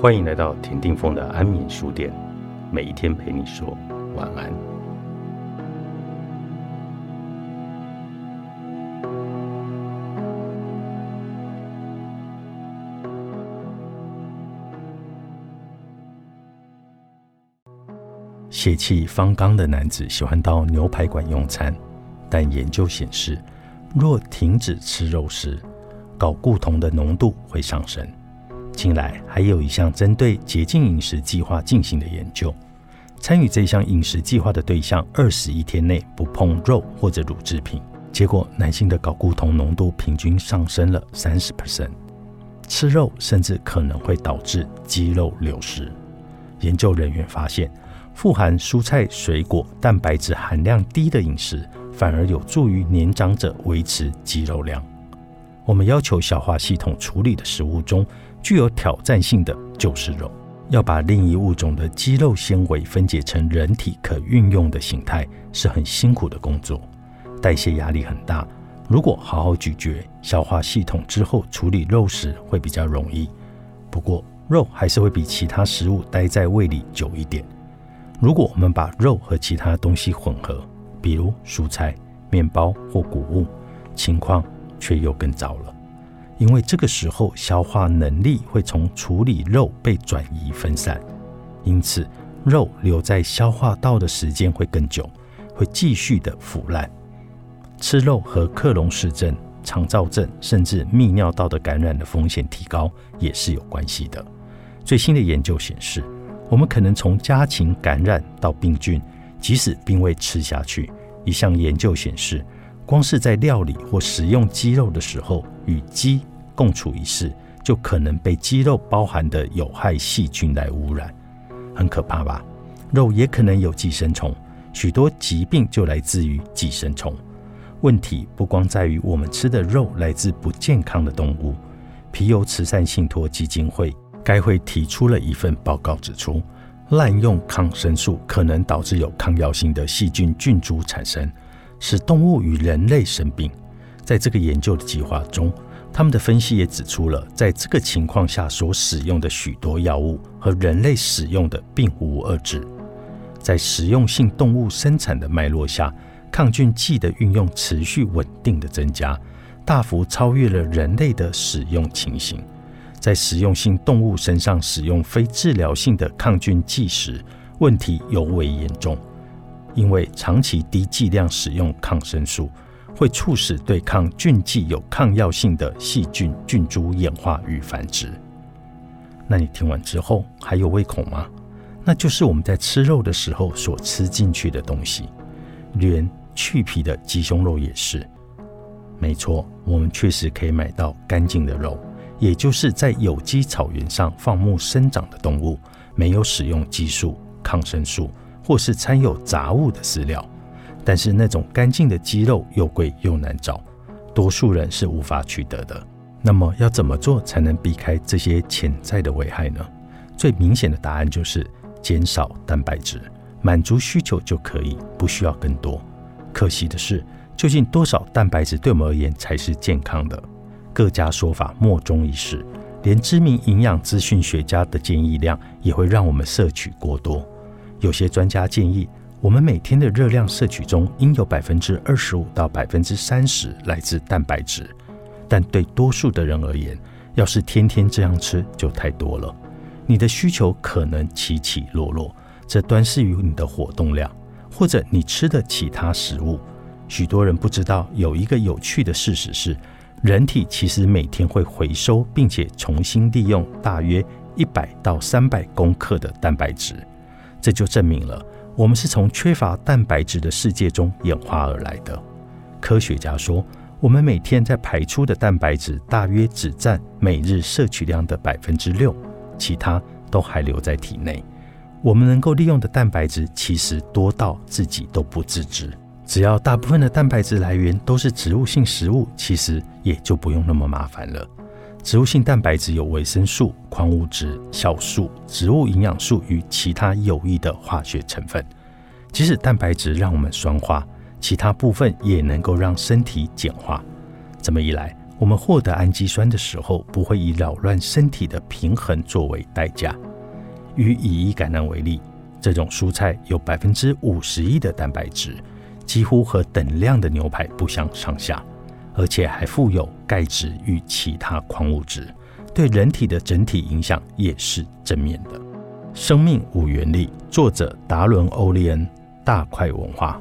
欢迎来到田定峰的安眠书店，每一天陪你说晚安。血气方刚的男子喜欢到牛排馆用餐，但研究显示，若停止吃肉食，睾固酮的浓度会上升。近来还有一项针对洁净饮食计划进行的研究，参与这项饮食计划的对象二十一天内不碰肉或者乳制品，结果男性的睾固酮浓度平均上升了三十 percent。吃肉甚至可能会导致肌肉流失。研究人员发现，富含蔬菜、水果、蛋白质含量低的饮食，反而有助于年长者维持肌肉量。我们要求消化系统处理的食物中。具有挑战性的就是肉，要把另一物种的肌肉纤维分解成人体可运用的形态，是很辛苦的工作，代谢压力很大。如果好好咀嚼，消化系统之后处理肉食会比较容易。不过，肉还是会比其他食物待在胃里久一点。如果我们把肉和其他东西混合，比如蔬菜、面包或谷物，情况却又更糟了。因为这个时候消化能力会从处理肉被转移分散，因此肉留在消化道的时间会更久，会继续的腐烂。吃肉和克隆氏症、肠燥症甚至泌尿道的感染的风险提高也是有关系的。最新的研究显示，我们可能从家禽感染到病菌，即使并未吃下去。一项研究显示，光是在料理或食用鸡肉的时候，与鸡共处一室，就可能被鸡肉包含的有害细菌来污染，很可怕吧？肉也可能有寄生虫，许多疾病就来自于寄生虫。问题不光在于我们吃的肉来自不健康的动物。皮尤慈善信托基金会该会提出了一份报告，指出滥用抗生素可能导致有抗药性的细菌菌株产生，使动物与人类生病。在这个研究的计划中。他们的分析也指出了，在这个情况下所使用的许多药物和人类使用的并无二致。在食用性动物生产的脉络下，抗菌剂的运用持续稳定的增加，大幅超越了人类的使用情形。在食用性动物身上使用非治疗性的抗菌剂时，问题尤为严重，因为长期低剂量使用抗生素。会促使对抗菌剂有抗药性的细菌菌株演化与繁殖。那你听完之后还有胃口吗？那就是我们在吃肉的时候所吃进去的东西，连去皮的鸡胸肉也是。没错，我们确实可以买到干净的肉，也就是在有机草原上放牧生长的动物，没有使用激素、抗生素或是掺有杂物的饲料。但是那种干净的鸡肉又贵又难找，多数人是无法取得的。那么要怎么做才能避开这些潜在的危害呢？最明显的答案就是减少蛋白质，满足需求就可以，不需要更多。可惜的是，究竟多少蛋白质对我们而言才是健康的？各家说法莫衷一是，连知名营养资讯学家的建议量也会让我们摄取过多。有些专家建议。我们每天的热量摄取中应有百分之二十五到百分之三十来自蛋白质，但对多数的人而言，要是天天这样吃就太多了。你的需求可能起起落落，这端视于你的活动量或者你吃的其他食物。许多人不知道有一个有趣的事实是，人体其实每天会回收并且重新利用大约一百到三百公克的蛋白质，这就证明了。我们是从缺乏蛋白质的世界中演化而来的。科学家说，我们每天在排出的蛋白质大约只占每日摄取量的百分之六，其他都还留在体内。我们能够利用的蛋白质其实多到自己都不自知。只要大部分的蛋白质来源都是植物性食物，其实也就不用那么麻烦了。植物性蛋白质有维生素、矿物质、酵素、植物营养素与其他有益的化学成分。即使蛋白质让我们酸化，其他部分也能够让身体碱化。这么一来，我们获得氨基酸的时候，不会以扰乱身体的平衡作为代价。以乙一橄榄为例，这种蔬菜有百分之五十一的蛋白质，几乎和等量的牛排不相上下，而且还富有钙质与其他矿物质，对人体的整体影响也是正面的。生命五原理，作者达伦·欧利恩，大块文化。